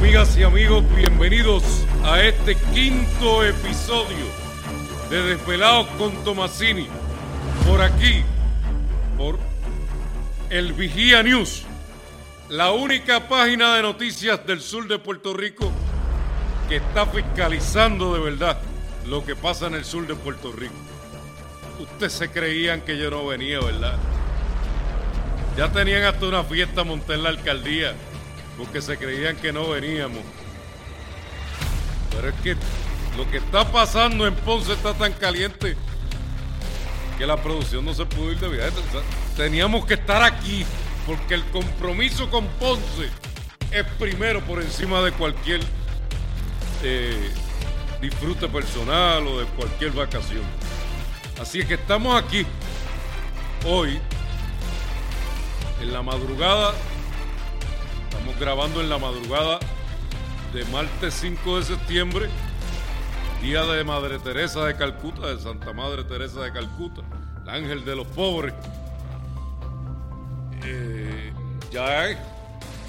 amigas y amigos, bienvenidos a este quinto episodio de Desvelados con Tomasini. Por aquí, por El Vigía News, la única página de noticias del sur de Puerto Rico que está fiscalizando de verdad lo que pasa en el sur de Puerto Rico. Ustedes se creían que yo no venía, ¿verdad? Ya tenían hasta una fiesta montada en la alcaldía porque se creían que no veníamos. Pero es que lo que está pasando en Ponce está tan caliente que la producción no se pudo ir de viaje. O teníamos que estar aquí porque el compromiso con Ponce es primero por encima de cualquier eh, disfrute personal o de cualquier vacación. Así es que estamos aquí hoy en la madrugada Estamos grabando en la madrugada de martes 5 de septiembre, día de Madre Teresa de Calcuta, de Santa Madre Teresa de Calcuta, el ángel de los pobres. Eh, ya es,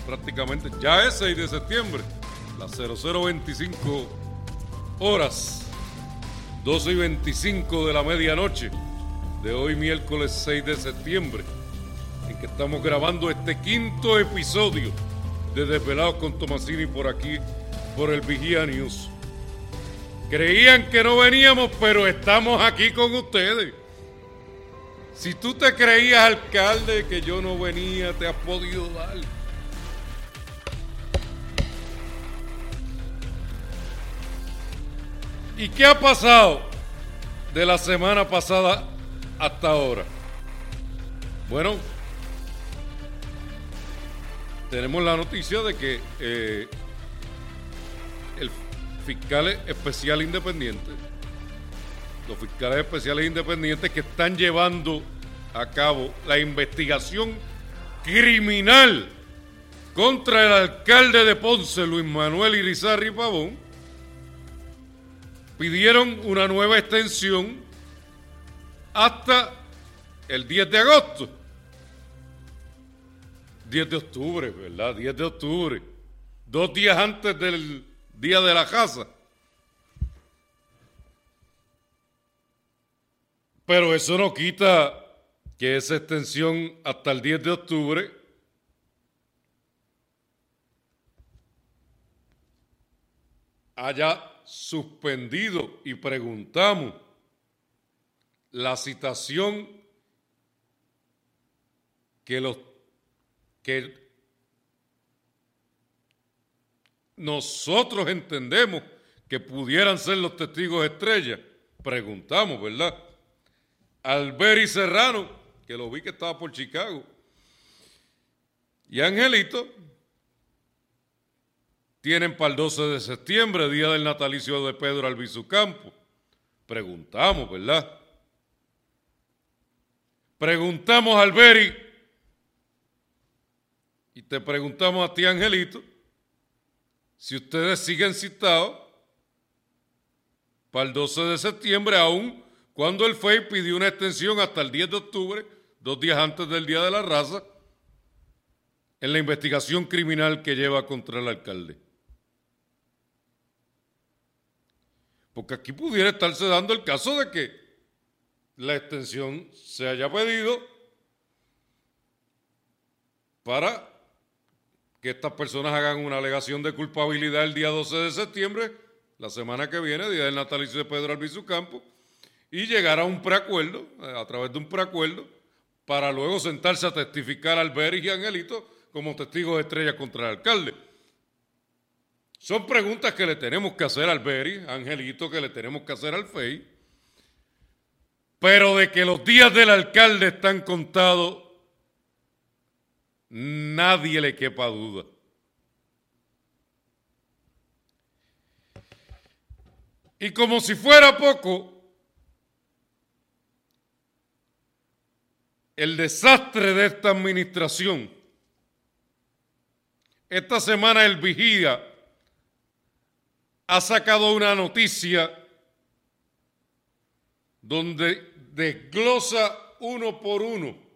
prácticamente, ya es 6 de septiembre, las 0025 horas, 12 y 25 de la medianoche de hoy miércoles 6 de septiembre, en que estamos grabando este quinto episodio de Desvelados con Tomasini por aquí, por el Vigía News. Creían que no veníamos, pero estamos aquí con ustedes. Si tú te creías, alcalde, que yo no venía, te has podido dar. ¿Y qué ha pasado de la semana pasada hasta ahora? Bueno, tenemos la noticia de que eh, el fiscal especial independiente, los fiscales especiales independientes que están llevando a cabo la investigación criminal contra el alcalde de Ponce, Luis Manuel Irizarri Pavón, pidieron una nueva extensión hasta el 10 de agosto. 10 de octubre, ¿verdad? 10 de octubre. Dos días antes del día de la casa. Pero eso no quita que esa extensión hasta el 10 de octubre haya suspendido y preguntamos la citación que los que nosotros entendemos que pudieran ser los testigos estrellas. Preguntamos, ¿verdad? Alberi Serrano, que lo vi que estaba por Chicago, y Angelito, tienen para el 12 de septiembre, día del natalicio de Pedro Albizu Campo. Preguntamos, ¿verdad? Preguntamos Alberi y te preguntamos a ti, Angelito, si ustedes siguen citados para el 12 de septiembre, aún cuando el FEI pidió una extensión hasta el 10 de octubre, dos días antes del Día de la Raza, en la investigación criminal que lleva contra el alcalde. Porque aquí pudiera estarse dando el caso de que la extensión se haya pedido para que estas personas hagan una alegación de culpabilidad el día 12 de septiembre, la semana que viene, día del natalicio de Pedro Albizu Campo, y llegar a un preacuerdo, eh, a través de un preacuerdo, para luego sentarse a testificar al Beris y Angelito como testigos estrella contra el alcalde. Son preguntas que le tenemos que hacer al Beris, Angelito, que le tenemos que hacer al FEI, pero de que los días del alcalde están contados, nadie le quepa duda. Y como si fuera poco, el desastre de esta administración, esta semana el vigía ha sacado una noticia donde desglosa uno por uno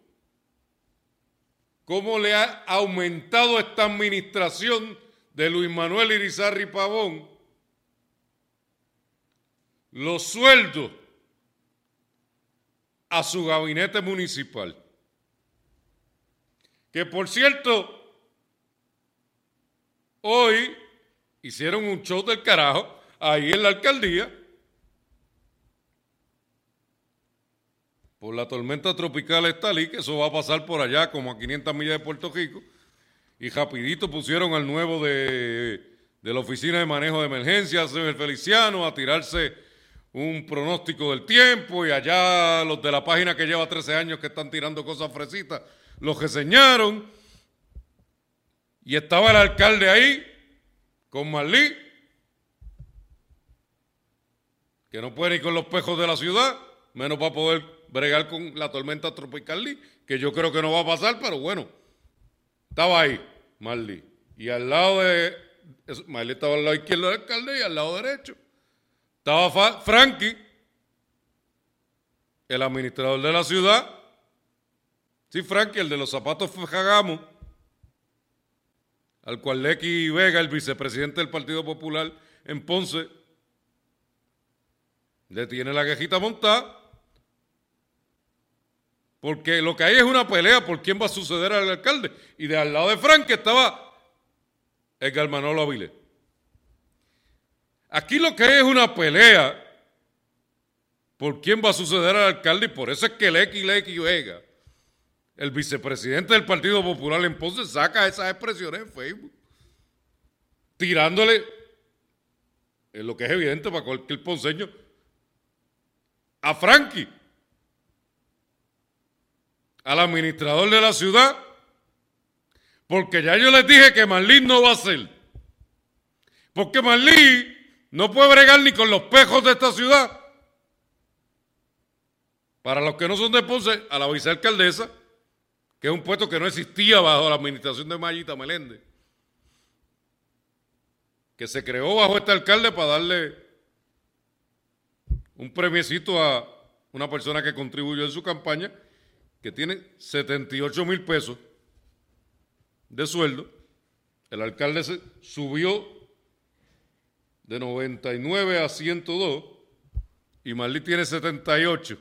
cómo le ha aumentado esta administración de Luis Manuel Irizarri Pavón los sueldos a su gabinete municipal. Que por cierto, hoy hicieron un show del carajo ahí en la alcaldía por la tormenta tropical Estalí, que eso va a pasar por allá como a 500 millas de Puerto Rico, y rapidito pusieron al nuevo de, de la Oficina de Manejo de Emergencias, el Feliciano, a tirarse un pronóstico del tiempo y allá los de la página que lleva 13 años que están tirando cosas fresitas, los reseñaron y estaba el alcalde ahí con Marlí, que no puede ir con los pejos de la ciudad, menos para poder bregar con la tormenta tropical que yo creo que no va a pasar, pero bueno, estaba ahí Marlí. Y al lado de, Marlí estaba al lado izquierdo del alcalde y al lado derecho estaba Frankie, el administrador de la ciudad. Sí, Frankie, el de los zapatos Jagamo, al cual Lecky Vega, el vicepresidente del Partido Popular en Ponce, le tiene la quejita montada. Porque lo que hay es una pelea por quién va a suceder al alcalde. Y de al lado de Frankie estaba Edgar Manolo Avilés. Aquí lo que hay es una pelea por quién va a suceder al alcalde y por eso es que Lecky Lecky Vega, el vicepresidente del Partido Popular en Ponce, saca esas expresiones en Facebook, tirándole, en lo que es evidente para cualquier ponceño, a Frankie, al administrador de la ciudad, porque ya yo les dije que Marlín no va a ser. Porque Marlín no puede bregar ni con los pejos de esta ciudad. Para los que no son de Ponce, a la vicealcaldesa, que es un puesto que no existía bajo la administración de Mayita Meléndez, que se creó bajo este alcalde para darle un premiecito a una persona que contribuyó en su campaña, que tiene 78 mil pesos de sueldo. El alcalde se subió de 99 a 102 y Marlí tiene 78.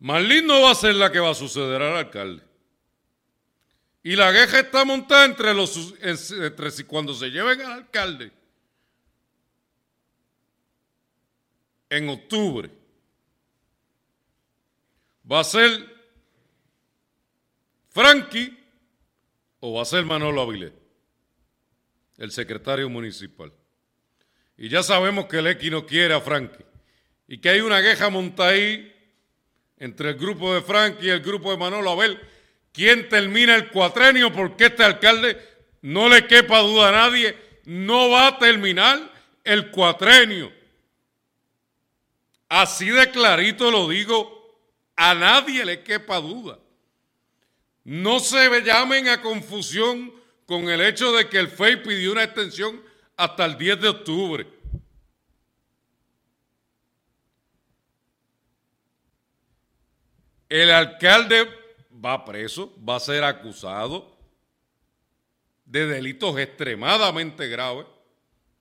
Marlí no va a ser la que va a suceder al alcalde. Y la queja está montada entre los entre cuando se lleven al alcalde en octubre. Va a ser Frankie o va a ser Manolo Avilés el secretario municipal. Y ya sabemos que el X no quiere a Frankie. Y que hay una queja montada ahí entre el grupo de Frankie y el grupo de Manolo. A ver, ¿quién termina el cuatrenio? Porque este alcalde, no le quepa duda a nadie, no va a terminar el cuatrenio. Así de clarito lo digo, a nadie le quepa duda. No se llamen a confusión con el hecho de que el FEI pidió una extensión hasta el 10 de octubre. El alcalde va preso, va a ser acusado de delitos extremadamente graves,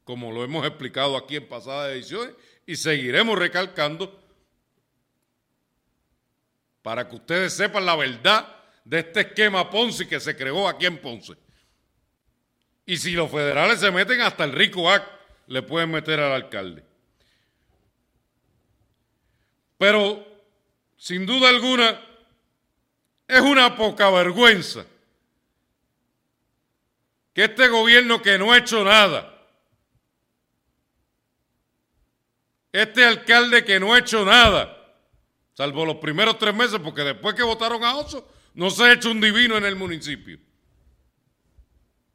como lo hemos explicado aquí en pasadas ediciones, y seguiremos recalcando para que ustedes sepan la verdad de este esquema Ponzi que se creó aquí en Ponce. Y si los federales se meten hasta el rico AC, le pueden meter al alcalde. Pero, sin duda alguna, es una poca vergüenza que este gobierno que no ha hecho nada, este alcalde que no ha hecho nada, salvo los primeros tres meses, porque después que votaron a Oso, no se ha hecho un divino en el municipio.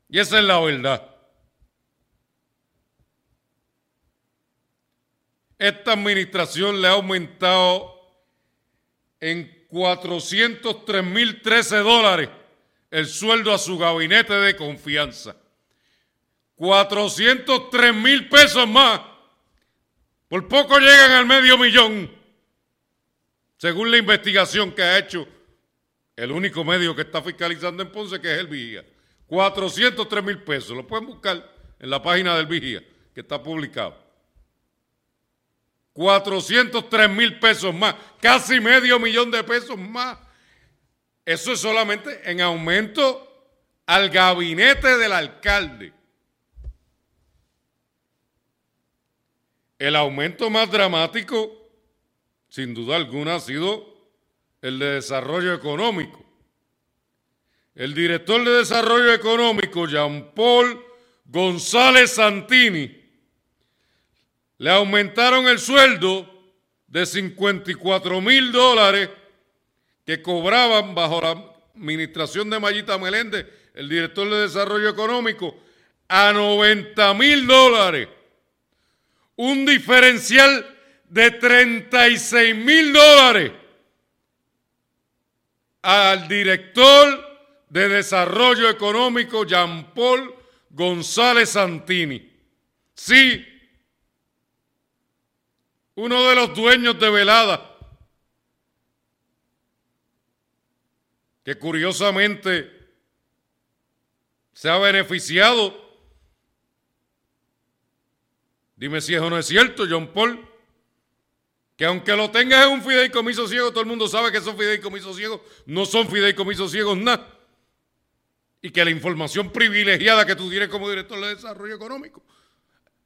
Y esa es la verdad. Esta administración le ha aumentado en 403.013 dólares el sueldo a su gabinete de confianza. 403 mil pesos más. Por poco llegan al medio millón, según la investigación que ha hecho el único medio que está fiscalizando en Ponce, que es el Vigía. 403 mil pesos. Lo pueden buscar en la página del Vigía, que está publicado. 403 mil pesos más, casi medio millón de pesos más. Eso es solamente en aumento al gabinete del alcalde. El aumento más dramático, sin duda alguna, ha sido el de desarrollo económico. El director de desarrollo económico, Jean Paul González Santini, le aumentaron el sueldo de 54 mil dólares que cobraban bajo la administración de Mayita Meléndez, el director de desarrollo económico, a 90 mil dólares. Un diferencial de 36 mil dólares al director de Desarrollo Económico Jean Paul González Santini. Sí, uno de los dueños de Velada, que curiosamente se ha beneficiado. Dime si eso no es cierto, John Paul que aunque lo tengas en un fideicomiso ciego, todo el mundo sabe que esos fideicomisos ciegos no son fideicomisos ciegos nada. Y que la información privilegiada que tú tienes como director de desarrollo económico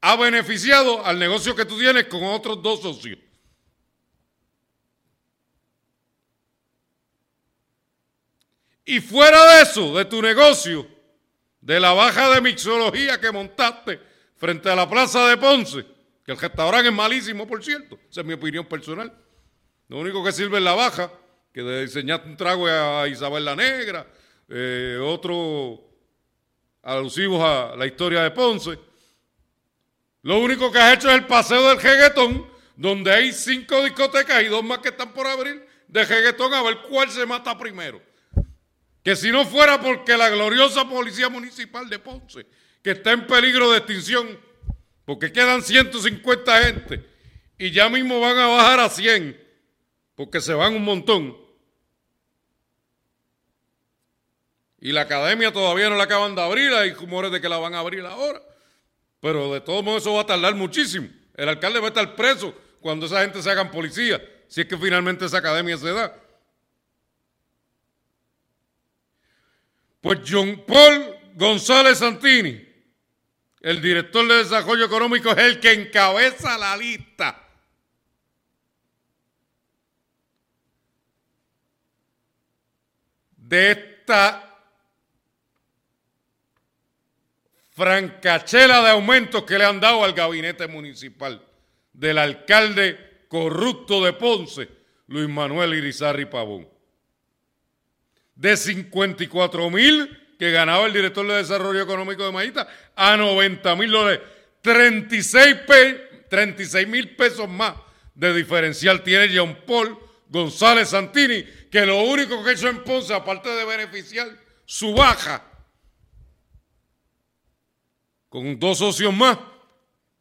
ha beneficiado al negocio que tú tienes con otros dos socios. Y fuera de eso, de tu negocio, de la baja de mixología que montaste frente a la plaza de Ponce, que el restaurante es malísimo, por cierto. Esa es mi opinión personal. Lo único que sirve es la baja, que diseñaste un trago a Isabel la Negra, eh, otro alusivos a la historia de Ponce. Lo único que has hecho es el paseo del jeguetón, donde hay cinco discotecas y dos más que están por abrir de jeguetón a ver cuál se mata primero. Que si no fuera porque la gloriosa Policía Municipal de Ponce, que está en peligro de extinción, porque quedan 150 gente y ya mismo van a bajar a 100, porque se van un montón. Y la academia todavía no la acaban de abrir, hay rumores de que la van a abrir ahora. Pero de todos modos eso va a tardar muchísimo. El alcalde va a estar preso cuando esa gente se hagan policía, si es que finalmente esa academia se da. Pues John Paul González Santini el director de desarrollo económico es el que encabeza la lista. De esta francachela de aumentos que le han dado al gabinete municipal del alcalde corrupto de Ponce, Luis Manuel Irizarri Pavón. De 54 mil que ganaba el director de Desarrollo Económico de Maíta a 90 mil dólares. 36 mil pesos más de diferencial tiene Jean Paul González Santini, que lo único que hizo en Ponce, aparte de beneficiar su baja con dos socios más,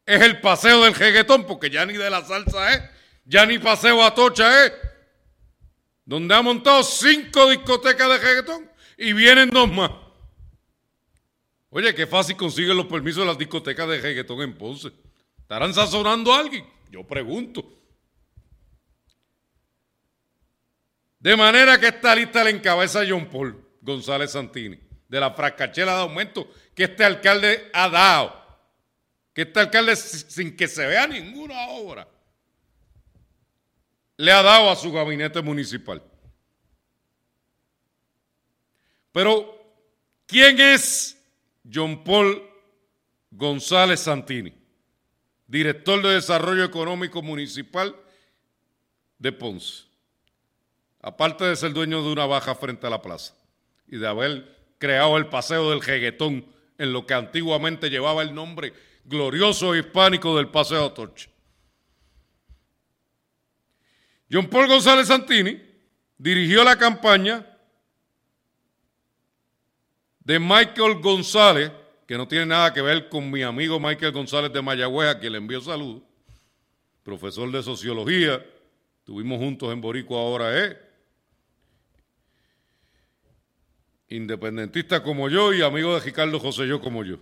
es el paseo del jeguetón, porque ya ni de la salsa es, ya ni paseo a tocha es, donde ha montado cinco discotecas de jeguetón y vienen dos más. Oye, qué fácil consiguen los permisos de las discotecas de reggaetón en Ponce. ¿Estarán sazonando a alguien? Yo pregunto. De manera que esta lista la encabeza John Paul González Santini, de la fracachela de aumento que este alcalde ha dado. Que este alcalde, sin que se vea ninguna obra, le ha dado a su gabinete municipal. Pero, ¿quién es John Paul González Santini, director de Desarrollo Económico Municipal de Ponce. Aparte de ser dueño de una baja frente a la plaza y de haber creado el paseo del jeguetón en lo que antiguamente llevaba el nombre glorioso hispánico del Paseo Torche. John Paul González Santini dirigió la campaña de Michael González, que no tiene nada que ver con mi amigo Michael González de Mayagüez, a quien le envío salud, profesor de sociología, estuvimos juntos en Borico ahora, ¿eh? independentista como yo y amigo de Ricardo José yo como yo.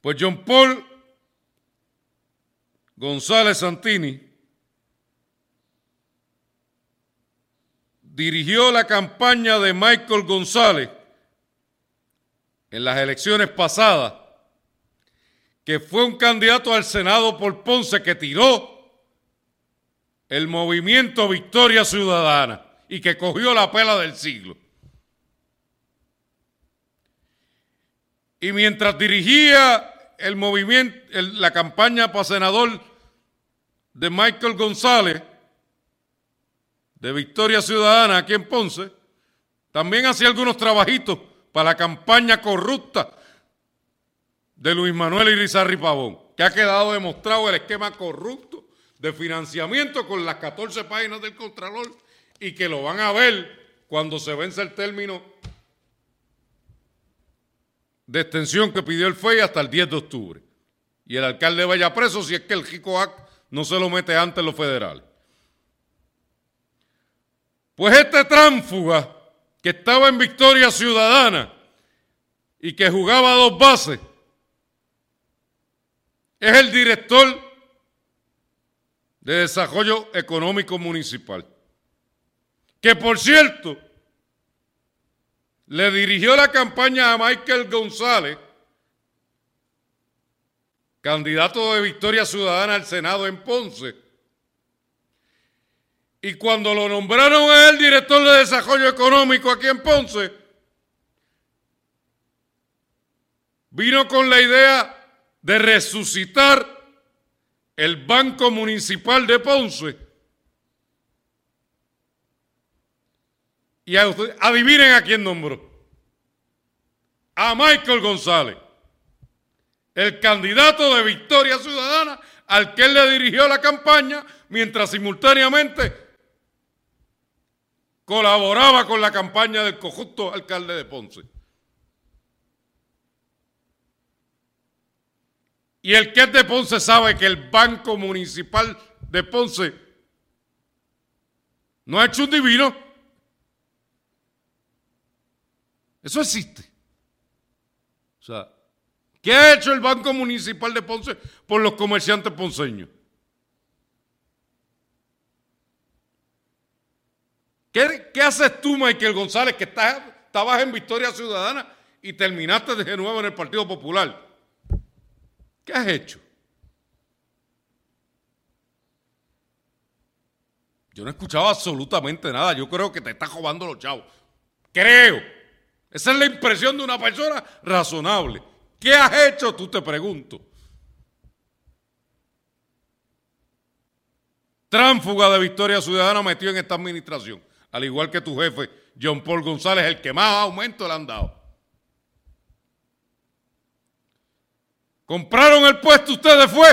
Pues John Paul González Santini dirigió la campaña de Michael González en las elecciones pasadas, que fue un candidato al Senado por Ponce que tiró el movimiento Victoria Ciudadana y que cogió la pela del siglo. Y mientras dirigía el movimiento, la campaña para senador de Michael González, de Victoria Ciudadana aquí en Ponce, también hacía algunos trabajitos para la campaña corrupta de Luis Manuel Irizarri Pavón, que ha quedado demostrado el esquema corrupto de financiamiento con las 14 páginas del Contralor y que lo van a ver cuando se vence el término de extensión que pidió el FEI hasta el 10 de octubre. Y el alcalde vaya preso si es que el JICOAC no se lo mete antes los federales. Pues este tránfuga que estaba en Victoria Ciudadana y que jugaba dos bases, es el director de Desarrollo Económico Municipal, que por cierto, le dirigió la campaña a Michael González, candidato de Victoria Ciudadana al Senado en Ponce. Y cuando lo nombraron a él director de desarrollo económico aquí en Ponce, vino con la idea de resucitar el Banco Municipal de Ponce. Y adivinen a quién nombró. A Michael González, el candidato de Victoria Ciudadana al que él le dirigió la campaña, mientras simultáneamente colaboraba con la campaña del conjunto alcalde de Ponce. Y el que es de Ponce sabe que el Banco Municipal de Ponce no ha hecho un divino. Eso existe. O sea, ¿qué ha hecho el Banco Municipal de Ponce por los comerciantes ponceños? ¿Qué, haces tú, Michael González, que estás, estabas en Victoria Ciudadana y terminaste de nuevo en el Partido Popular? ¿Qué has hecho? Yo no he escuchado absolutamente nada. Yo creo que te estás robando los chavos. Creo. Esa es la impresión de una persona razonable. ¿Qué has hecho? Tú te pregunto. Tránfuga de Victoria Ciudadana metió en esta administración. Al igual que tu jefe, John Paul González, el que más aumento le han dado. ¿Compraron el puesto ustedes fue?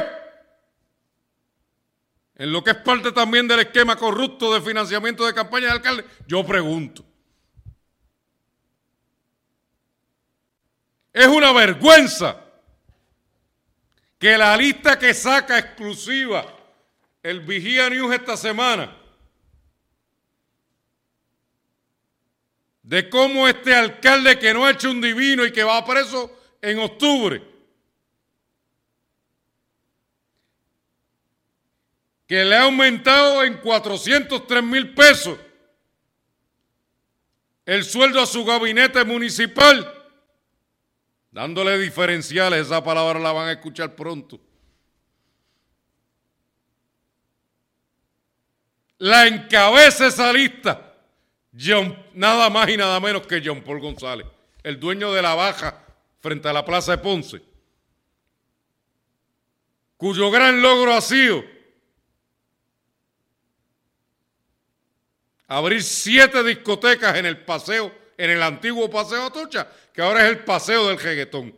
En lo que es parte también del esquema corrupto de financiamiento de campaña de alcalde, yo pregunto. Es una vergüenza que la lista que saca exclusiva el Vigía News esta semana de cómo este alcalde que no ha hecho un divino y que va preso en octubre que le ha aumentado en 403 mil pesos el sueldo a su gabinete municipal, dándole diferenciales, esa palabra la van a escuchar pronto. La encabeza esa lista, nada más y nada menos que John Paul González, el dueño de la baja frente a la Plaza de Ponce, cuyo gran logro ha sido abrir siete discotecas en el paseo, en el antiguo paseo Atocha, que ahora es el paseo del jeguetón.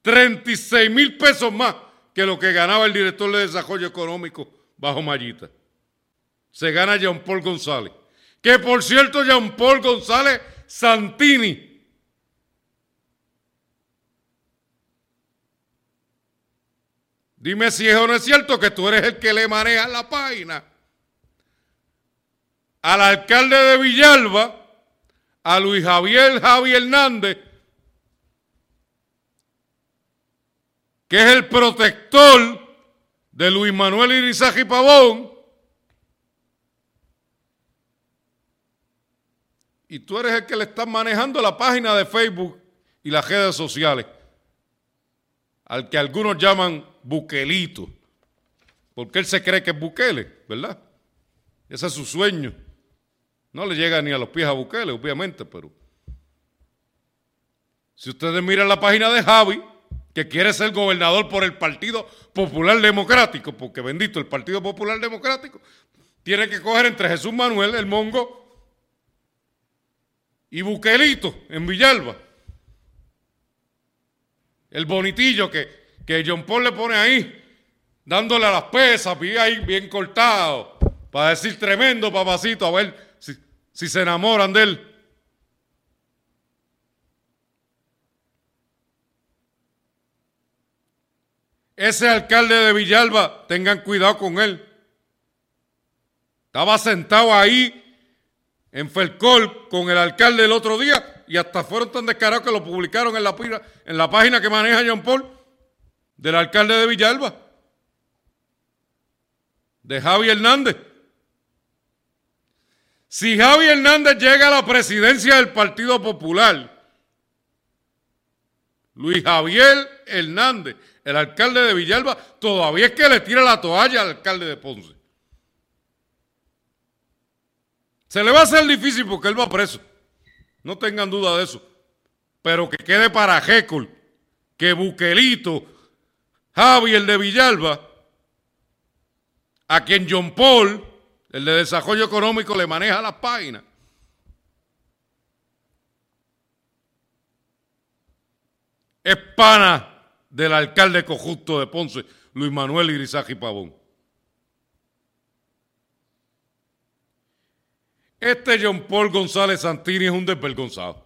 36 mil pesos más que lo que ganaba el director de desarrollo económico bajo Mallita. Se gana Jean Paul González. Que por cierto, Jean Paul González Santini. Dime si es o no es cierto que tú eres el que le maneja la página al alcalde de Villalba, a Luis Javier Javi Hernández, que es el protector de Luis Manuel Irizaji Pavón, y tú eres el que le está manejando la página de Facebook y las redes sociales, al que algunos llaman Buquelito, porque él se cree que es Bukele, ¿verdad? Ese es su sueño. No le llega ni a los pies a Bukele, obviamente, pero si ustedes miran la página de Javi, que quiere ser gobernador por el Partido Popular Democrático, porque bendito, el Partido Popular Democrático tiene que coger entre Jesús Manuel, el mongo, y Buquelito en Villalba. El bonitillo que, que John Paul le pone ahí, dándole a las pesas, ahí bien cortado, para decir tremendo papacito, a ver si, si se enamoran de él. Ese alcalde de Villalba, tengan cuidado con él. Estaba sentado ahí en Felcol con el alcalde el otro día y hasta fueron tan descarados que lo publicaron en la, en la página que maneja John Paul del alcalde de Villalba, de Javi Hernández. Si Javi Hernández llega a la presidencia del Partido Popular, Luis Javier Hernández el alcalde de Villalba todavía es que le tira la toalla al alcalde de Ponce. Se le va a hacer difícil porque él va preso. No tengan duda de eso. Pero que quede para Jécol que Buquelito, Javi, el de Villalba, a quien John Paul, el de Desarrollo Económico, le maneja las páginas. Es pana del alcalde conjunto de Ponce, Luis Manuel Irizaji Pavón. Este John Paul González Santini es un desvergonzado.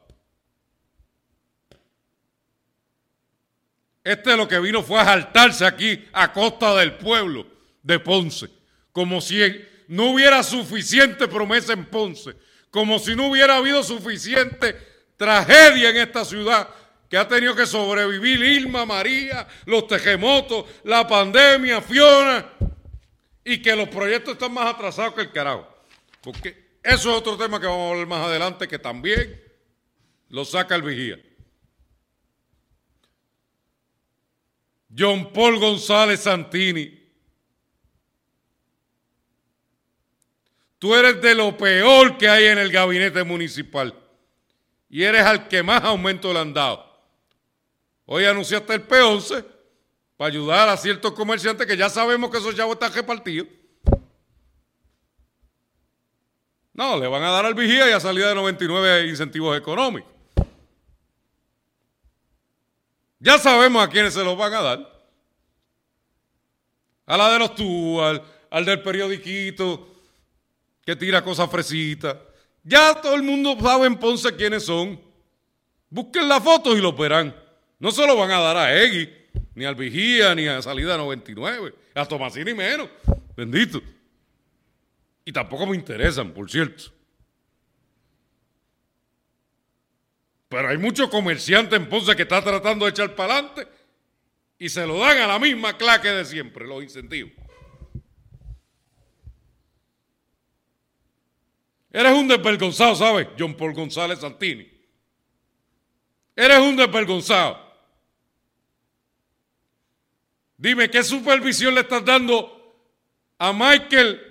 Este lo que vino fue a saltarse aquí a costa del pueblo de Ponce, como si no hubiera suficiente promesa en Ponce, como si no hubiera habido suficiente tragedia en esta ciudad que ha tenido que sobrevivir Irma, María, los terremotos, la pandemia, Fiona, y que los proyectos están más atrasados que el carajo. Porque eso es otro tema que vamos a hablar más adelante, que también lo saca el vigía. John Paul González Santini. Tú eres de lo peor que hay en el gabinete municipal. Y eres al que más aumento le han dado. Hoy anunciaste el P11 para ayudar a ciertos comerciantes que ya sabemos que esos chavos están repartidos. No, le van a dar al vigía y a salida de 99 incentivos económicos. Ya sabemos a quiénes se los van a dar. A la de los tú, al, del periodiquito que tira cosas fresitas. Ya todo el mundo sabe en Ponce quiénes son. Busquen las fotos y los verán. No se lo van a dar a Egui, ni al Vigía, ni a Salida 99, a Tomasini menos. Bendito. Y tampoco me interesan, por cierto. Pero hay muchos comerciantes en Ponce que están tratando de echar para adelante y se lo dan a la misma claque de siempre, los incentivos. Eres un desvergonzado, ¿sabes? John Paul González Santini. Eres un desvergonzado. Dime, ¿qué supervisión le estás dando a Michael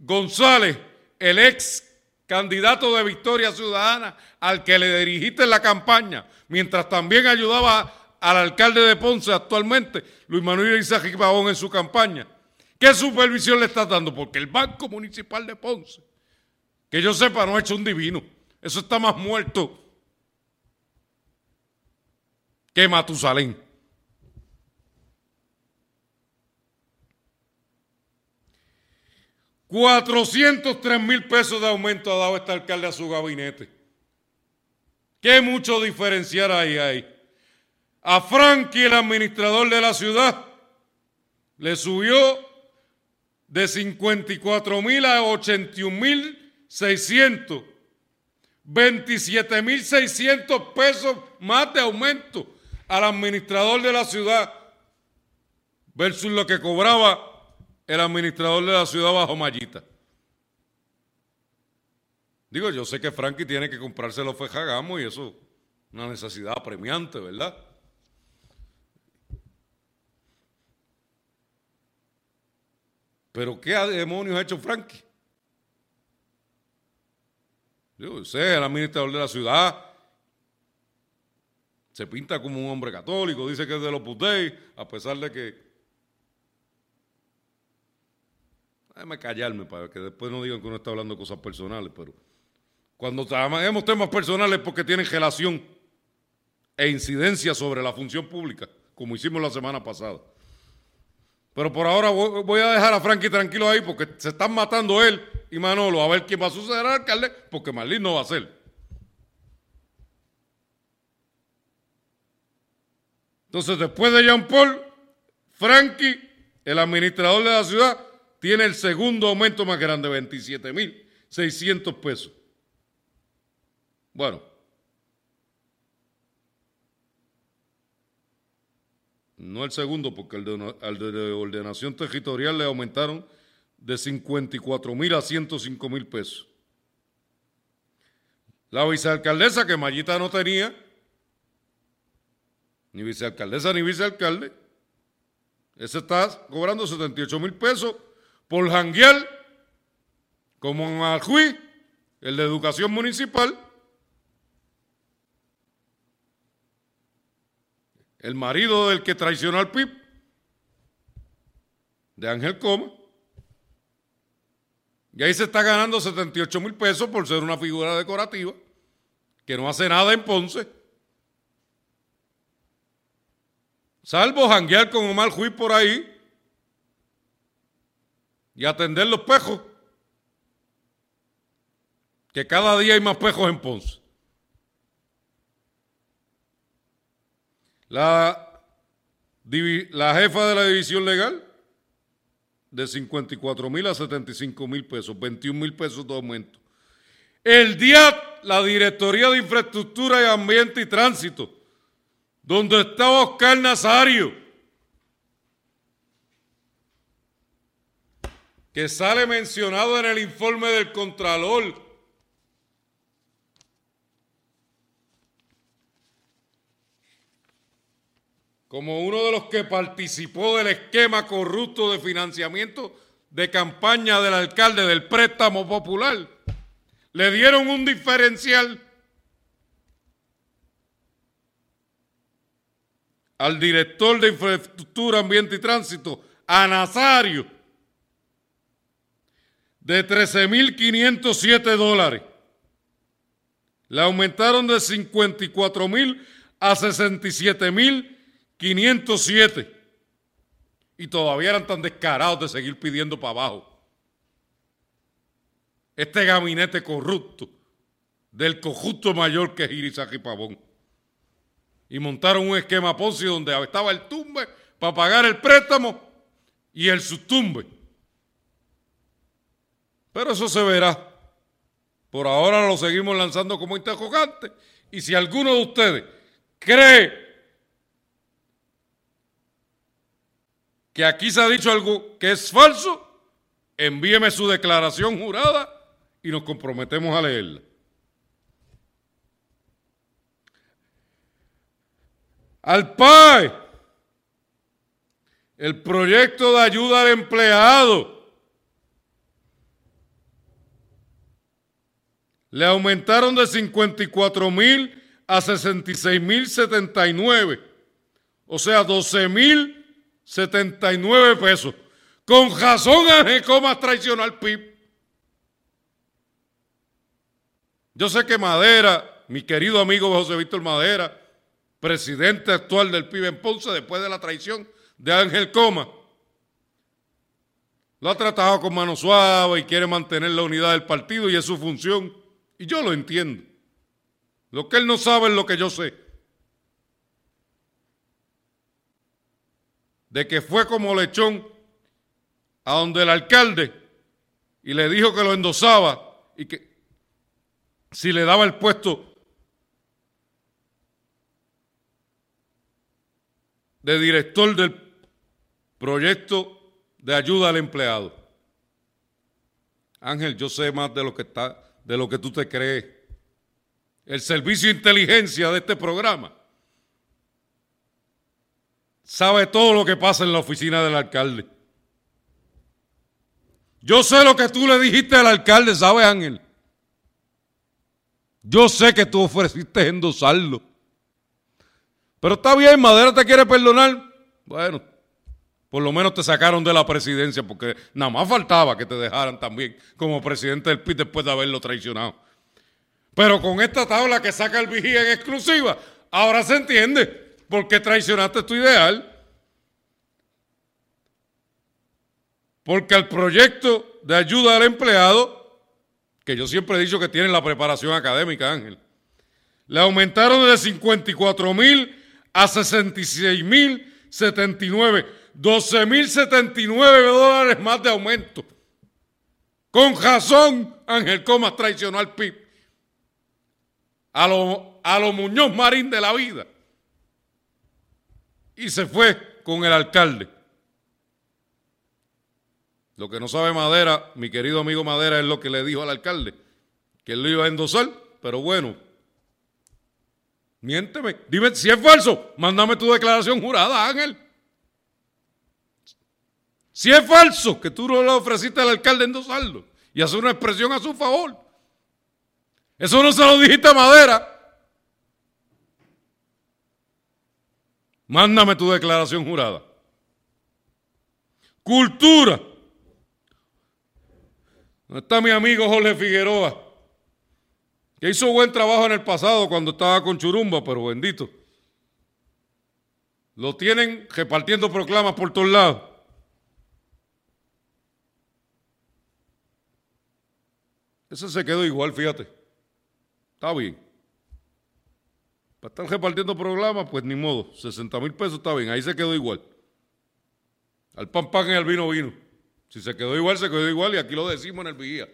González, el ex candidato de Victoria Ciudadana, al que le dirigiste la campaña, mientras también ayudaba al alcalde de Ponce actualmente, Luis Manuel Isaac Pavón, en su campaña? ¿Qué supervisión le estás dando? Porque el Banco Municipal de Ponce, que yo sepa, no ha hecho un divino. Eso está más muerto que Matusalén. 403 mil pesos de aumento ha dado este alcalde a su gabinete. ¿Qué mucho diferenciar ahí hay? A Frankie, el administrador de la ciudad, le subió de 54 mil a 81 mil 600, 27 mil 600 pesos más de aumento al administrador de la ciudad versus lo que cobraba el administrador de la ciudad bajo mallita. Digo, yo sé que Frankie tiene que comprarse los fejagamos y eso es una necesidad apremiante, ¿verdad? Pero ¿qué demonios ha hecho Frankie? Yo es el administrador de la ciudad, se pinta como un hombre católico, dice que es de los Dei, a pesar de que... Déjame callarme para que después no digan que uno está hablando cosas personales, pero cuando trabajemos temas personales porque tienen relación e incidencia sobre la función pública, como hicimos la semana pasada. Pero por ahora voy a dejar a Frankie tranquilo ahí porque se están matando él y Manolo a ver quién va a suceder al alcalde, porque Marlín no va a ser. Entonces, después de Jean Paul, Frankie, el administrador de la ciudad, tiene el segundo aumento más grande, 27.600 pesos. Bueno, no el segundo, porque el de, al de ordenación territorial le aumentaron de 54 mil a 105 mil pesos. La vicealcaldesa que Mayita no tenía, ni vicealcaldesa ni vicealcalde, ese está cobrando 78 mil pesos por janguear como en el de educación municipal, el marido del que traicionó al PIB, de Ángel Coma, y ahí se está ganando 78 mil pesos por ser una figura decorativa que no hace nada en Ponce. Salvo janguear con Omar Juiz por ahí y atender los pejos. Que cada día hay más pejos en Ponce. La, la jefa de la división legal, de 54 mil a 75 mil pesos, 21 mil pesos de aumento. El DIAT, la Directoría de Infraestructura y Ambiente y Tránsito, donde estaba Oscar Nazario, que sale mencionado en el informe del Contralor como uno de los que participó del esquema corrupto de financiamiento de campaña del alcalde del préstamo popular. Le dieron un diferencial al director de infraestructura, ambiente y tránsito, a Nazario, de 13.507 dólares. Le aumentaron de 54.000 a 67.000 507. Y todavía eran tan descarados de seguir pidiendo para abajo. Este gabinete corrupto del conjunto mayor que es y Pavón. Y montaron un esquema Ponzi donde estaba el tumbe para pagar el préstamo y el subtumbe. Pero eso se verá. Por ahora lo seguimos lanzando como interrogante. Y si alguno de ustedes cree que aquí se ha dicho algo que es falso, envíeme su declaración jurada y nos comprometemos a leerla. Al PAE, el proyecto de ayuda al empleado, le aumentaron de 54 mil a 66 mil 79, o sea, 12 mil 79 pesos. Con razón Ángel Comas traicionó al PIB. Yo sé que Madera, mi querido amigo José Víctor Madera, presidente actual del PIB en Ponce, después de la traición de Ángel Coma, lo ha tratado con mano suave y quiere mantener la unidad del partido y es su función. Y yo lo entiendo. Lo que él no sabe es lo que yo sé. de que fue como lechón a donde el alcalde y le dijo que lo endosaba y que si le daba el puesto de director del proyecto de ayuda al empleado. Ángel, yo sé más de lo que está, de lo que tú te crees. El servicio de inteligencia de este programa sabe todo lo que pasa en la oficina del alcalde. Yo sé lo que tú le dijiste al alcalde, ¿sabe, Ángel? Yo sé que tú ofreciste endosarlo. Pero está bien, Madera te quiere perdonar. Bueno, por lo menos te sacaron de la presidencia porque nada más faltaba que te dejaran también como presidente del PIB después de haberlo traicionado. Pero con esta tabla que saca el vigía en exclusiva, ahora se entiende por qué traicionaste tu ideal. Porque el proyecto de ayuda al empleado, que yo siempre he dicho que tienen la preparación académica, Ángel, le aumentaron de 54 mil a 66 mil 79, 12 mil 79 dólares más de aumento. Con razón, Ángel Comas traicionó al PIB. A lo, a lo Muñoz Marín de la vida. Y se fue con el alcalde. Lo que no sabe Madera, mi querido amigo Madera, es lo que le dijo al alcalde, que él lo iba a endosar, pero bueno, miénteme, dime si es falso, mándame tu declaración jurada, Ángel. Si es falso que tú no le ofreciste al alcalde endosarlo y hacer una expresión a su favor, eso no se lo dijiste a Madera. Mándame tu declaración jurada. Cultura. ¿Dónde está mi amigo Jorge Figueroa? Que hizo buen trabajo en el pasado cuando estaba con Churumba, pero bendito. Lo tienen repartiendo proclamas por todos lados. Ese se quedó igual, fíjate. Está bien. Para estar repartiendo proclamas, pues ni modo. 60 mil pesos está bien. Ahí se quedó igual. Al pan pan y al vino vino. Si se quedó igual, se quedó igual y aquí lo decimos en el vigía.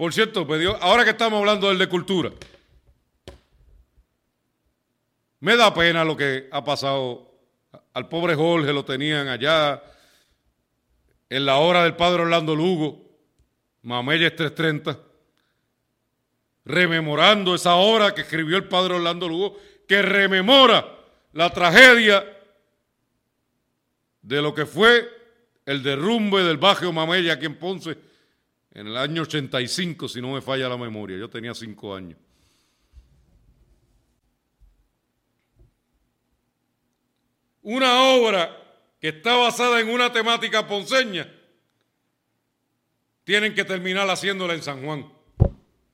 Por cierto, ahora que estamos hablando del de cultura, me da pena lo que ha pasado. Al pobre Jorge lo tenían allá en la hora del padre Orlando Lugo, Mameyes 330, rememorando esa hora que escribió el padre Orlando Lugo, que rememora la tragedia de lo que fue el derrumbe del Bajo Mamella aquí en Ponce en el año 85, si no me falla la memoria. Yo tenía cinco años. Una obra que está basada en una temática ponceña, tienen que terminar haciéndola en San Juan.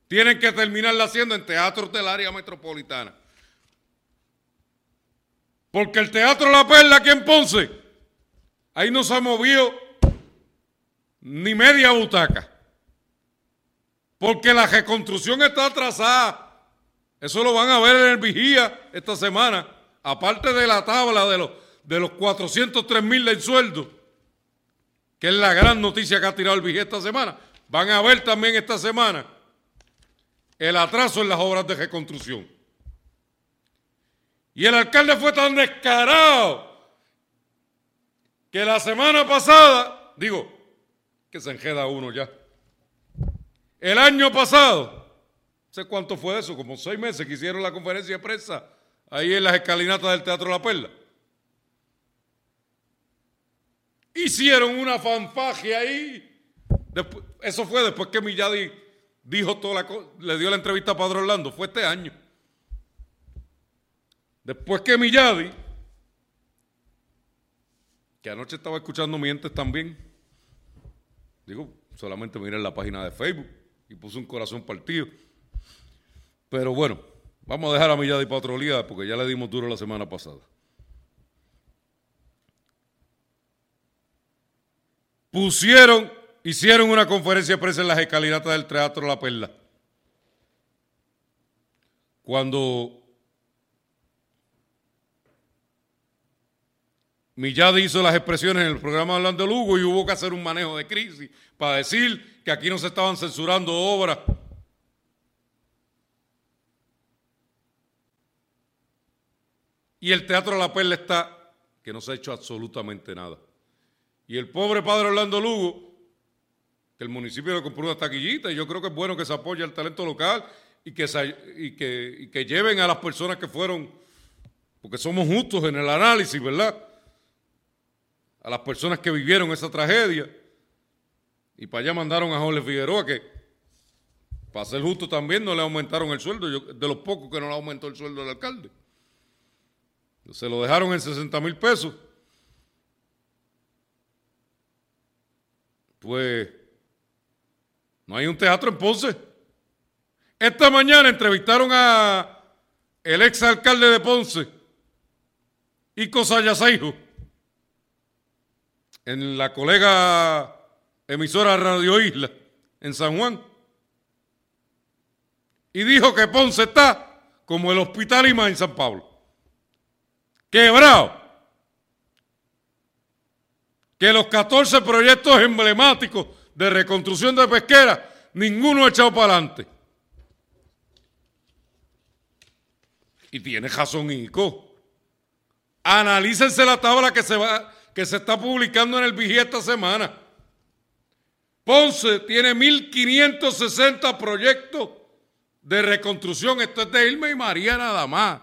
Tienen que terminarla haciendo en teatros del área metropolitana. Porque el Teatro La Perla aquí en Ponce Ahí no se ha movido ni media butaca. Porque la reconstrucción está atrasada. Eso lo van a ver en el vigía esta semana. Aparte de la tabla de los, de los 403 mil del sueldo, que es la gran noticia que ha tirado el vigía esta semana. Van a ver también esta semana el atraso en las obras de reconstrucción. Y el alcalde fue tan descarado que la semana pasada, digo, que se enjeda uno ya. El año pasado, sé cuánto fue eso, como seis meses que hicieron la conferencia de prensa ahí en las escalinatas del Teatro La Perla. Hicieron una fanfagia ahí. eso fue después que Milladi dijo toda la le dio la entrevista a Padre Orlando, fue este año. Después que Milladi que anoche estaba escuchando Mientes también. Digo, solamente miré la página de Facebook y puse un corazón partido. Pero bueno, vamos a dejar a Millada y Patrolía porque ya le dimos duro la semana pasada. Pusieron, hicieron una conferencia de prensa en las escalinatas del Teatro La Perla. Cuando Millad hizo las expresiones en el programa de Orlando Lugo y hubo que hacer un manejo de crisis para decir que aquí no se estaban censurando obras. Y el Teatro La Perla está, que no se ha hecho absolutamente nada. Y el pobre padre Orlando Lugo, que el municipio le compró una taquillita, y yo creo que es bueno que se apoye al talento local y que, y que, y que lleven a las personas que fueron, porque somos justos en el análisis, ¿verdad? A las personas que vivieron esa tragedia. Y para allá mandaron a Jorge Figueroa, que para ser justo también no le aumentaron el sueldo, de los pocos que no le aumentó el sueldo del alcalde. Se lo dejaron en 60 mil pesos. Pues no hay un teatro en Ponce. Esta mañana entrevistaron a el ex alcalde de Ponce, Ico Sayasaijo en la colega emisora Radio Isla en San Juan y dijo que Ponce está como el Hospital Ima en San Pablo, quebrado. Que los 14 proyectos emblemáticos de reconstrucción de pesquera, ninguno ha echado para adelante. Y tiene razón Ico. Analícense la tabla que se va, que se está publicando en el Vigía esta semana. Ponce tiene 1.560 proyectos de reconstrucción. Esto es de Irma y María nada más.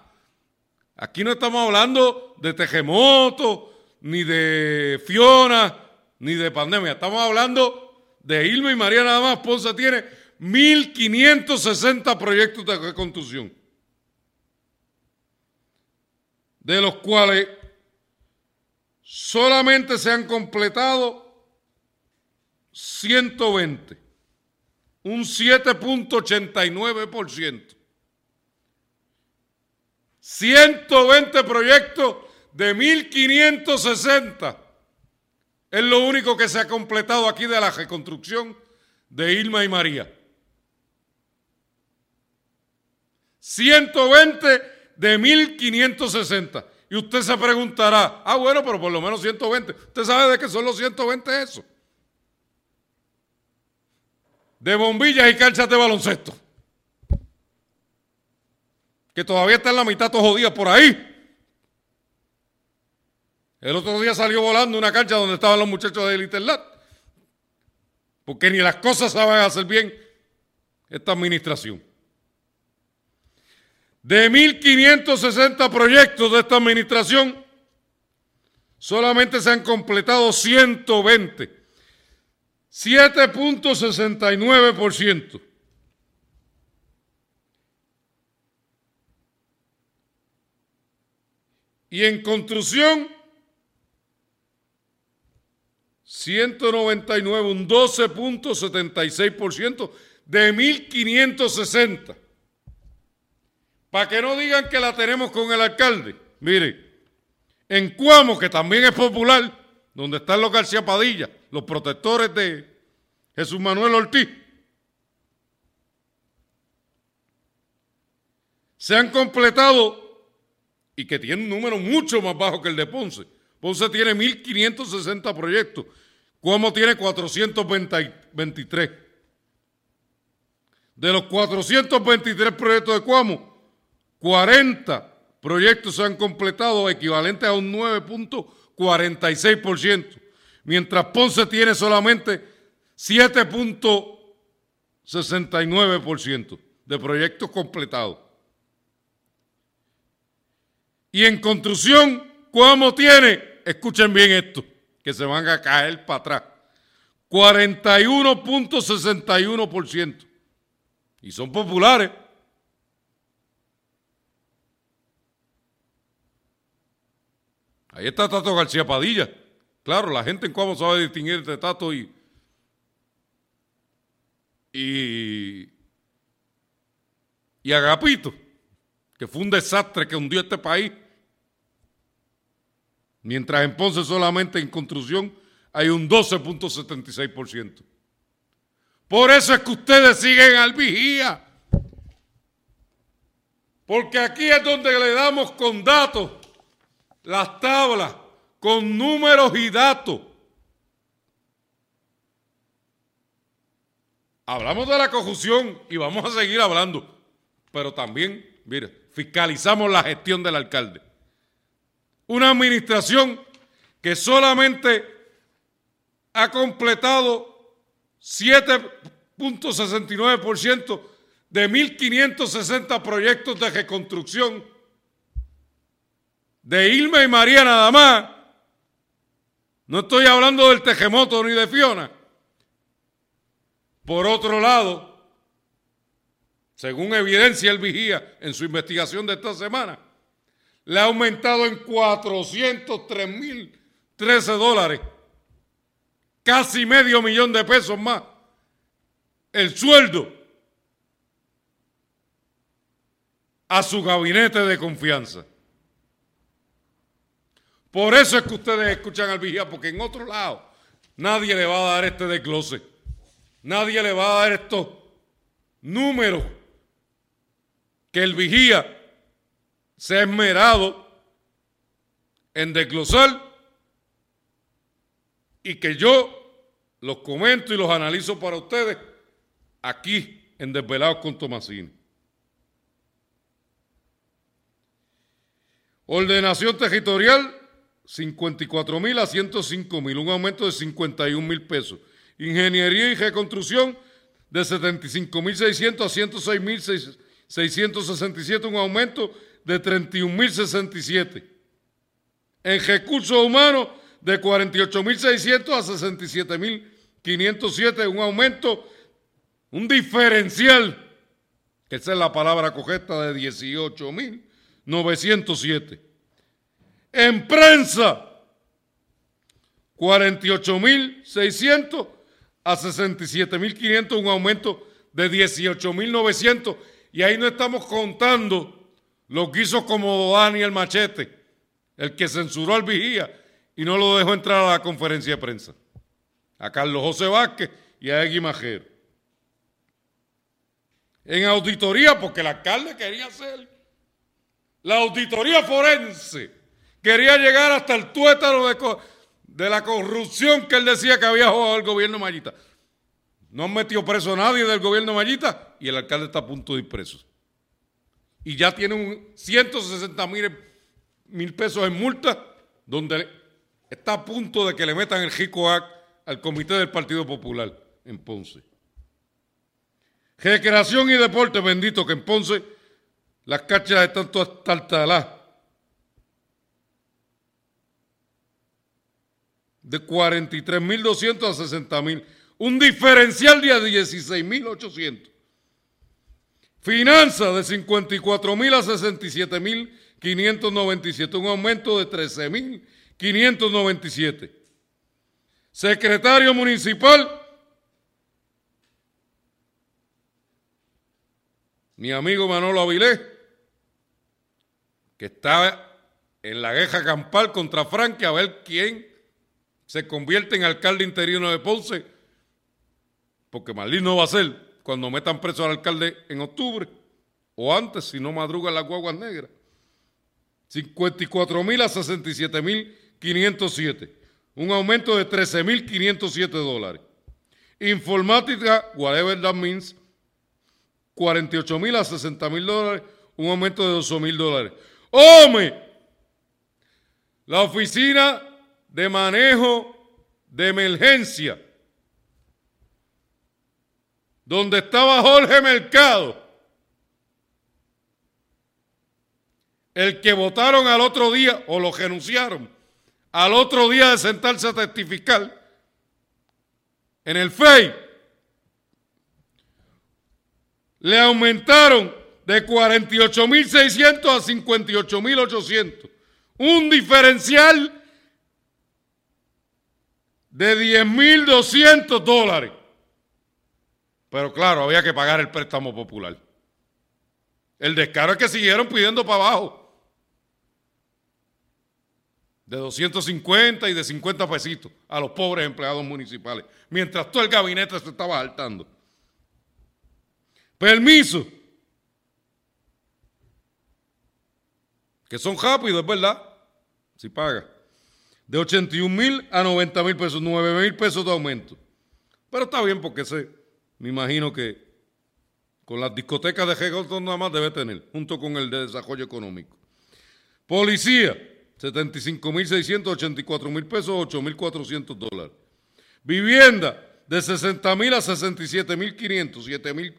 Aquí no estamos hablando de terremoto, ni de Fiona, ni de pandemia. Estamos hablando de Irma y María nada más. Ponce tiene 1.560 proyectos de reconstrucción. De los cuales solamente se han completado 120, un 7.89%. 120 proyectos de 1.560 es lo único que se ha completado aquí de la reconstrucción de Irma y María. 120 de 1.560. Y usted se preguntará, ah, bueno, pero por lo menos 120. ¿Usted sabe de qué son los 120 eso? De bombillas y canchas de baloncesto. Que todavía está en la mitad todos días por ahí. El otro día salió volando una cancha donde estaban los muchachos de Interlat. Porque ni las cosas saben hacer bien esta administración. De 1.560 proyectos de esta administración, solamente se han completado 120. 7.69%. Y en construcción, 199, un 12.76% de 1.560. Para que no digan que la tenemos con el alcalde. Mire, en Cuamo, que también es popular, donde están los García Padilla, los protectores de Jesús Manuel Ortiz, se han completado y que tiene un número mucho más bajo que el de Ponce. Ponce tiene 1.560 proyectos, Cuamo tiene 423. De los 423 proyectos de Cuamo, 40 proyectos se han completado, equivalente a un 9.46%, mientras Ponce tiene solamente 7.69% de proyectos completados. Y en construcción, ¿cómo tiene? Escuchen bien esto, que se van a caer para atrás. 41.61%. Y son populares. Ahí está Tato García Padilla. Claro, la gente en Cuamo sabe distinguir entre Tato y, y, y Agapito, que fue un desastre que hundió este país. Mientras en Ponce solamente en construcción hay un 12.76%. Por eso es que ustedes siguen al vigía. Porque aquí es donde le damos con datos las tablas con números y datos. Hablamos de la conjunción y vamos a seguir hablando, pero también, mire, fiscalizamos la gestión del alcalde. Una administración que solamente ha completado 7.69% de 1.560 proyectos de reconstrucción de Ilma y María nada más. No estoy hablando del terremoto ni de Fiona. Por otro lado, según evidencia el vigía en su investigación de esta semana, le ha aumentado en 403.013 dólares, casi medio millón de pesos más, el sueldo a su gabinete de confianza. Por eso es que ustedes escuchan al vigía, porque en otro lado nadie le va a dar este desglose. Nadie le va a dar estos números que el vigía se ha esmerado en desglosar y que yo los comento y los analizo para ustedes aquí en Desvelados con Tomasini. Ordenación territorial 54 mil a 105 mil, un aumento de 51 mil pesos. Ingeniería y reconstrucción de 75 mil 600 a 106 mil 667, un aumento de 31 mil 67. En recursos humanos de 48 mil 600 a 67 mil 507, un aumento, un diferencial, que esa es la palabra correcta, de 18 mil 907. En prensa, 48.600 a 67.500, un aumento de 18.900. Y ahí no estamos contando lo que hizo como Daniel Machete, el que censuró al vigía y no lo dejó entrar a la conferencia de prensa. A Carlos José Vázquez y a Egui Majero. En auditoría, porque el alcalde quería hacer la auditoría forense Quería llegar hasta el tuétano de, la corrupción que él decía que había jugado el gobierno Mayita. No han metido preso a nadie del gobierno Mayita y el alcalde está a punto de ir preso. Y ya tiene un 160 mil, pesos en multa, donde está a punto de que le metan el JICOAC al comité del Partido Popular en Ponce. Recreación y deporte, bendito que en Ponce las cachas están todas taltaladas de 43.200 a 60.000, un diferencial de 16.800. Finanzas de 54.000 a 67.597, un aumento de 13.597. Secretario municipal, mi amigo Manolo Avilés, que estaba en la guerra campal contra Franque a ver quién se convierte en alcalde interino de Ponce, porque Marlín no va a ser cuando metan preso al alcalde en octubre, o antes, si no madruga las guaguas negras. 54 mil a 67 mil 507, un aumento de 13 mil 507 dólares. Informática, whatever that means, 48 mil a 60 mil dólares, un aumento de 12 mil dólares. ¡Home! La oficina de manejo de emergencia, donde estaba Jorge Mercado, el que votaron al otro día, o lo renunciaron, al otro día de sentarse a testificar, en el FEI, le aumentaron de 48.600 a 58.800. Un diferencial de 10.200 dólares. Pero claro, había que pagar el préstamo popular. El descaro es que siguieron pidiendo para abajo. De 250 y de 50 pesitos a los pobres empleados municipales. Mientras todo el gabinete se estaba saltando. Permiso. Que son rápidos, es verdad. Si paga. De 81 mil a 90 mil pesos, 9 mil pesos de aumento. Pero está bien porque sé, me imagino que con las discotecas de Hegelton nada más debe tener, junto con el de desarrollo económico. Policía, 75.684 mil pesos, 8.400 dólares. Vivienda, de 60 mil a 67 mil 500, 7 mil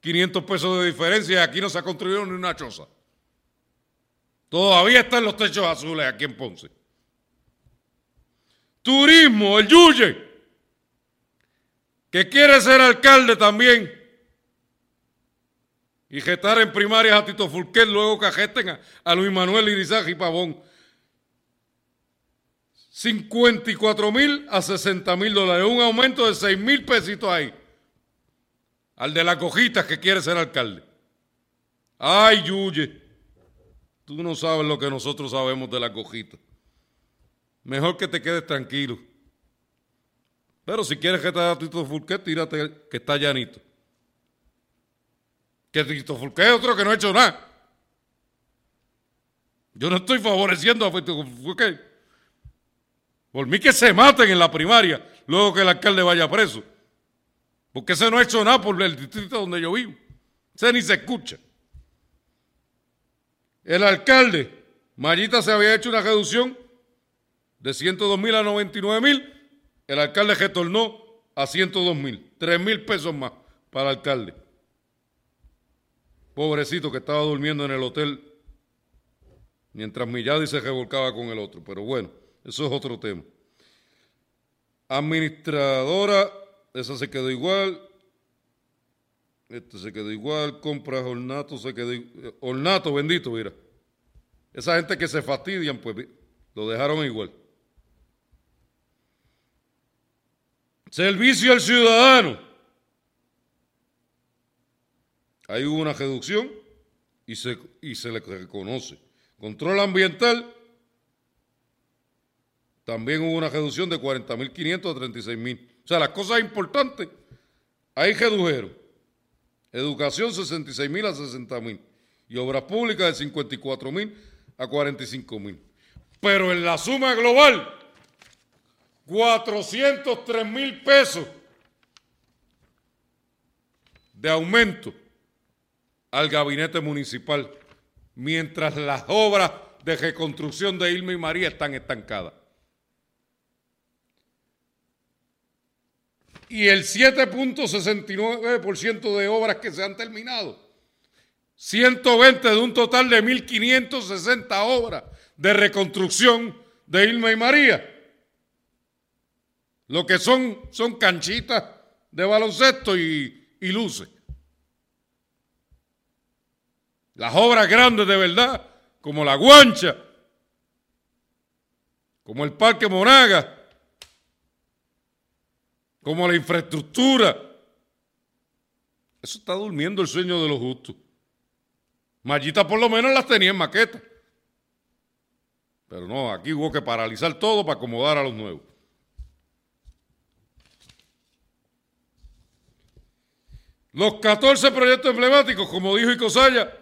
500 pesos de diferencia y aquí no se ha construido ni una choza. Todavía están los techos azules aquí en Ponce. Turismo, el Yuye, que quiere ser alcalde también y gestar en primarias a Tito Fulquet, luego que gesten a, Luis Manuel Irizaje y Pavón. 54 mil a 60 mil dólares, un aumento de 6 mil pesitos ahí. Al de la cojita que quiere ser alcalde. Ay, Yuye, tú no sabes lo que nosotros sabemos de la cojita. Mejor que te quedes tranquilo. Pero si quieres que te a Tito Fulquet, tírate que está llanito. Que Tito Fulquet es otro que no ha hecho nada. Yo no estoy favoreciendo a Tito Fulquet. Por mí que se maten en la primaria, luego que el alcalde vaya preso. Porque ese no ha hecho nada por el distrito donde yo vivo. Ese ni se escucha. El alcalde, Mayita se había hecho una reducción de 102 mil a 99 mil. El alcalde retornó a 102 mil. 3 mil pesos más para el alcalde. Pobrecito que estaba durmiendo en el hotel mientras Milladi se revolcaba con el otro. Pero bueno. Eso es otro tema. Administradora, esa se quedó igual. Este se quedó igual. Compras ornato se quedó igual. Ornato, bendito, mira. Esa gente que se fastidian, pues lo dejaron igual. Servicio al ciudadano. Ahí hubo una reducción y se, y se le reconoce. Control ambiental también hubo una reducción de 40.500 a 36.000. O sea, las cosas importantes, ahí redujeron. Educación 66.000 a 60.000. Y obras públicas de 54.000 a 45.000. Pero en la suma global, 403 mil pesos de aumento al gabinete municipal, mientras las obras de reconstrucción de Irma y María están estancadas. y el 7.69% de obras que se han terminado. 120 de un total de 1.560 obras de reconstrucción de Irma y María. Lo que son son canchitas de baloncesto y, y luces. Las obras grandes de verdad, como la Guancha, como el Parque Monaga, como la infraestructura. Eso está durmiendo el sueño de los justos. Mallita por lo menos las tenía en maqueta. Pero no, aquí hubo que paralizar todo para acomodar a los nuevos. Los 14 proyectos emblemáticos, como dijo Icosaya,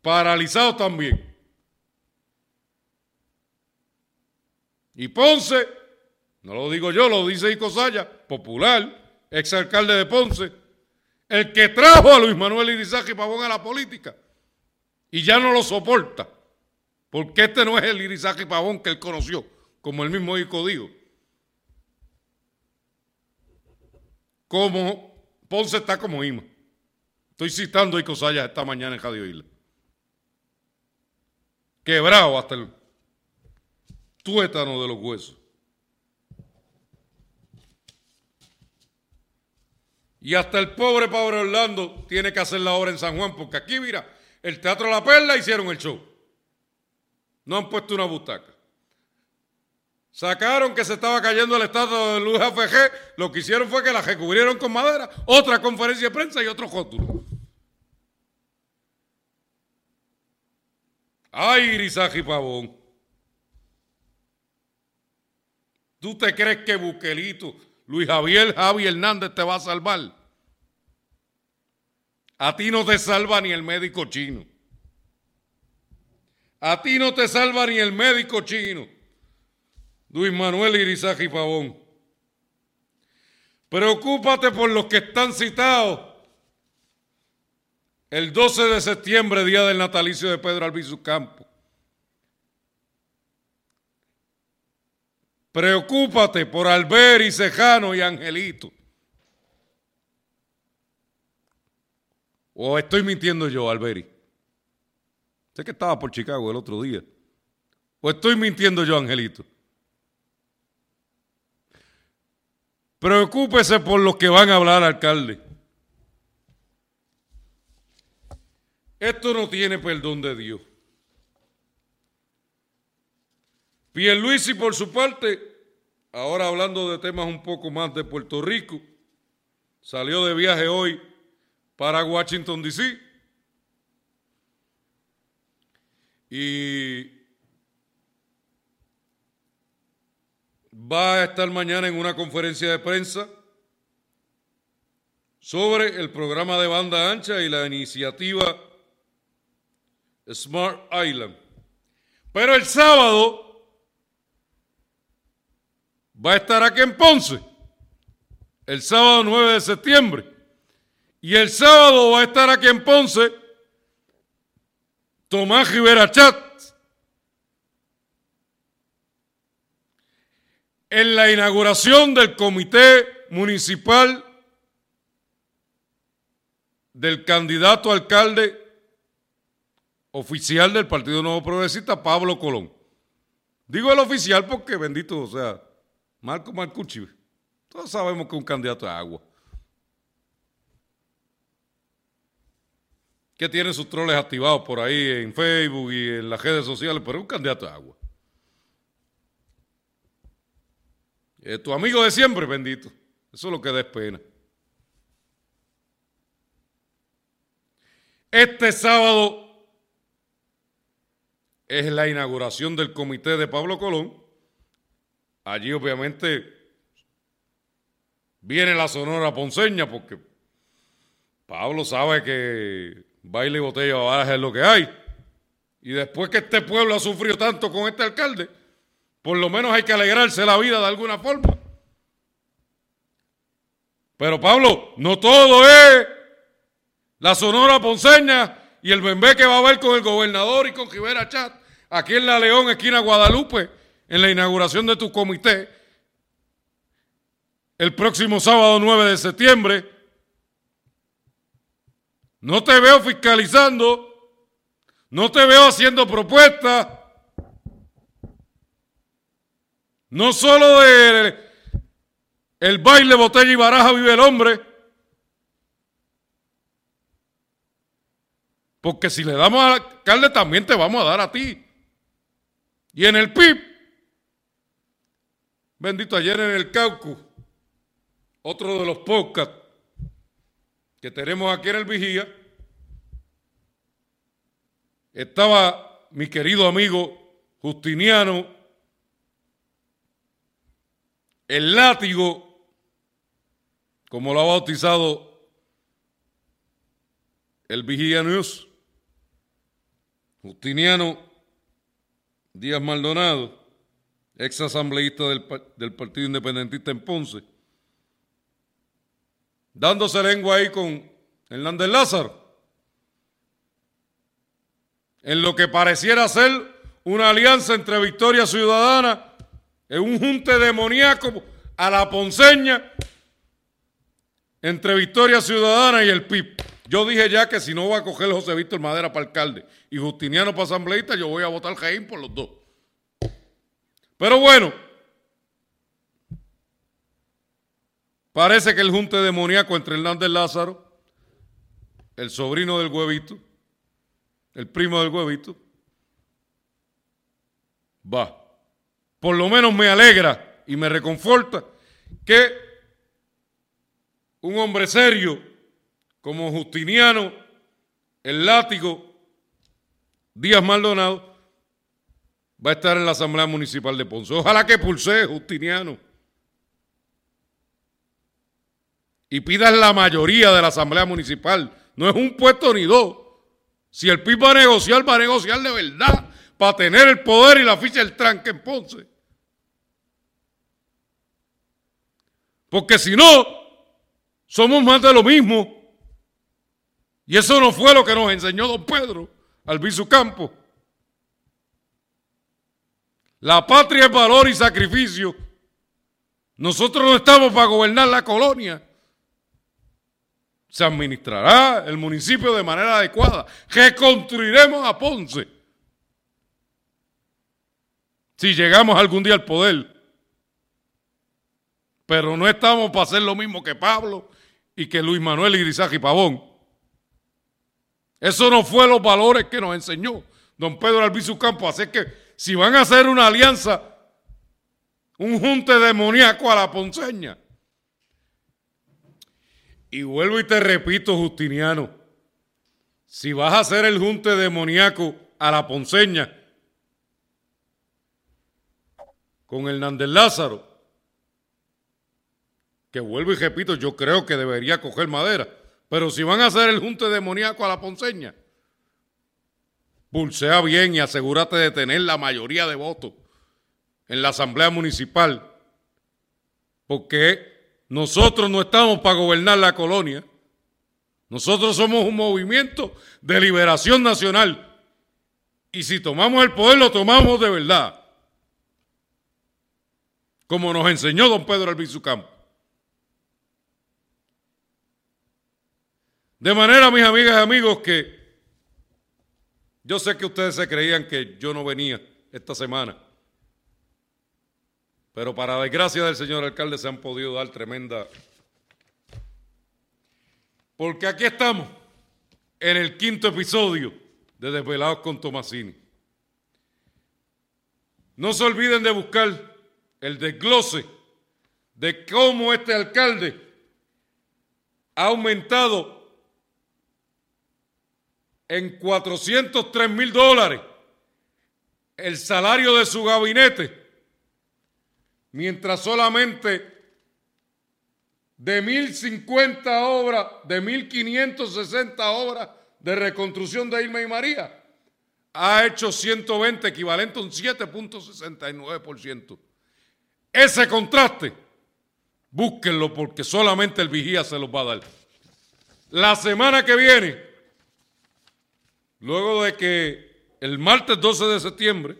paralizados también. Y Ponce no lo digo yo, lo dice Icosaya, popular, exalcalde de Ponce, el que trajo a Luis Manuel Irizaje Pavón a la política y ya no lo soporta, porque este no es el Irizaje Pavón que él conoció, como el mismo Ico dijo. Como Ponce está como Ima. Estoy citando a Icosaya esta mañana en Radio Isla. Quebrado hasta el tuétano de los huesos. Y hasta el pobre pobre Orlando tiene que hacer la obra en San Juan, porque aquí, mira, el Teatro La Perla hicieron el show. No han puesto una butaca. Sacaron que se estaba cayendo el estado de Luis AFG, lo que hicieron fue que la recubrieron con madera, otra conferencia de prensa y otro jótulo. Ay, Irizaji Pavón. ¿Tú te crees que Buquelito, Luis Javier Javi Hernández te va a salvar? A ti no te salva ni el médico chino. A ti no te salva ni el médico chino. Luis Manuel Irizaji Pavón. Preocúpate por los que están citados el 12 de septiembre, día del natalicio de Pedro Albizu Campo. Preocúpate por Alberi, Cejano y Angelito. ¿O estoy mintiendo yo, Alberi? Sé que estaba por Chicago el otro día. ¿O estoy mintiendo yo, Angelito? Preocúpese por los que van a hablar, alcalde. Esto no tiene perdón de Dios. Pierluisi, por su parte, ahora hablando de temas un poco más de Puerto Rico, salió de viaje hoy para Washington, D.C. Y va a estar mañana en una conferencia de prensa sobre el programa de banda ancha y la iniciativa Smart Island. Pero el sábado va a estar aquí en Ponce, el sábado 9 de septiembre. Y el sábado va a estar aquí en Ponce Tomás Rivera Chat. En la inauguración del Comité Municipal del candidato alcalde oficial del Partido Nuevo Progresista, Pablo Colón. Digo el oficial porque, bendito, o sea, Marco Marcucci, todos sabemos que es un candidato de agua. Que tiene sus troles activados por ahí en Facebook y en las redes sociales, pero es un candidato de agua. Tu amigo de siempre, bendito. Eso es lo que da pena. Este sábado es la inauguración del comité de Pablo Colón. Allí obviamente viene la Sonora Ponceña porque Pablo sabe que baile y botella baja es lo que hay. Y después que este pueblo ha sufrido tanto con este alcalde, por lo menos hay que alegrarse la vida de alguna forma. Pero Pablo, no todo es la Sonora Ponceña y el bembé que va a ver con el gobernador y con Rivera Chat, aquí en La León, esquina Guadalupe, en la inauguración de tu comité, el próximo sábado 9 de septiembre. No te veo fiscalizando, no te veo haciendo propuestas, no solo de el baile, botella y baraja vive el hombre, Porque si le damos al alcalde, también te vamos a dar a ti. Y en el PIB, bendito ayer en el Cauco, otro de los podcasts que tenemos aquí en el Vigía, estaba mi querido amigo Justiniano, el látigo, como lo ha bautizado el Vigía News, Justiniano Díaz Maldonado, ex asambleísta del, Partido Independentista en Ponce, dándose lengua ahí con Hernández Lázaro, en lo que pareciera ser una alianza entre Victoria Ciudadana, en un junte demoníaco a la ponceña, entre Victoria Ciudadana y el PIB. Yo dije ya que si no va a coger José Víctor Madera para alcalde y Justiniano para asambleísta, yo voy a votar Jaín por los dos. Pero bueno, parece que el junte demoníaco entre Hernández Lázaro, el sobrino del huevito, el primo del huevito, va. Por lo menos me alegra y me reconforta que un hombre serio como Justiniano, el látigo, Díaz Maldonado, va a estar en la Asamblea Municipal de Ponce. Ojalá que pulse Justiniano. Y pidas la mayoría de la Asamblea Municipal. No es un puesto ni dos. Si el PIB va a negociar, va a negociar de verdad para tener el poder y la ficha del tranque en Ponce. Porque si no, somos más de lo mismo. Y eso no fue lo que nos enseñó don Pedro Albizu Campo. La patria es valor y sacrificio. Nosotros no estamos para gobernar la colonia. Se administrará el municipio de manera adecuada. Reconstruiremos a Ponce. Si llegamos algún día al poder. Pero no estamos para hacer lo mismo que Pablo y que Luis Manuel y Pavón. Eso no fue los valores que nos enseñó don Pedro Albizu Campo. Así que si van a hacer una alianza, un junte demoníaco a la ponceña. Y vuelvo y te repito, Justiniano, si vas a hacer el junte demoníaco a la ponceña con Hernández Lázaro, que vuelvo y repito, yo creo que debería coger madera. Pero si van a hacer el junte demoníaco a la ponceña, pulsea bien y asegúrate de tener la mayoría de votos en la Asamblea Municipal, porque nosotros no estamos para gobernar la colonia. Nosotros somos un movimiento de liberación nacional. Y si tomamos el poder, lo tomamos de verdad. Como nos enseñó don Pedro Albizu Campo. De manera, mis amigas y amigos, que yo sé que ustedes se creían que yo no venía esta semana, pero para desgracia del señor alcalde se han podido dar tremenda... Porque aquí estamos, en el quinto episodio de Desvelados con Tomasini. No se olviden de buscar el desglose de cómo este alcalde ha aumentado en 403 mil dólares el salario de su gabinete, mientras solamente de 1.050 obras, de 1.560 obras de reconstrucción de Irma y María, ha hecho 120, equivalente a un 7.69%. Ese contraste, búsquenlo porque solamente el vigía se los va a dar. La semana que viene Luego de que el martes 12 de septiembre,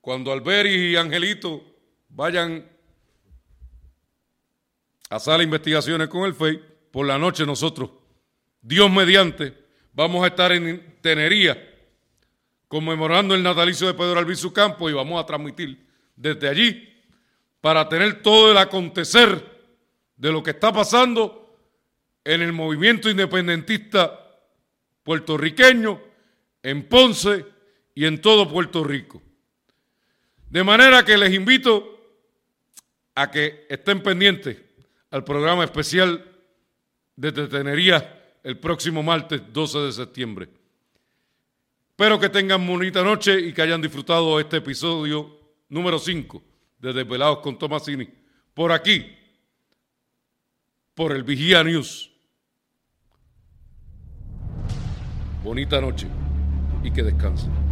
cuando Alberi y Angelito vayan a hacer investigaciones con el FEI, por la noche nosotros, Dios mediante, vamos a estar en Tenería conmemorando el natalicio de Pedro Albizu Campo y vamos a transmitir desde allí para tener todo el acontecer de lo que está pasando en el movimiento independentista puertorriqueño, en Ponce y en todo Puerto Rico. De manera que les invito a que estén pendientes al programa especial de Tenería el próximo martes 12 de septiembre. Espero que tengan bonita noche y que hayan disfrutado este episodio número 5 de Desvelados con Tomasini. Por aquí, por el Vigía News. Bonita noche y que descansen.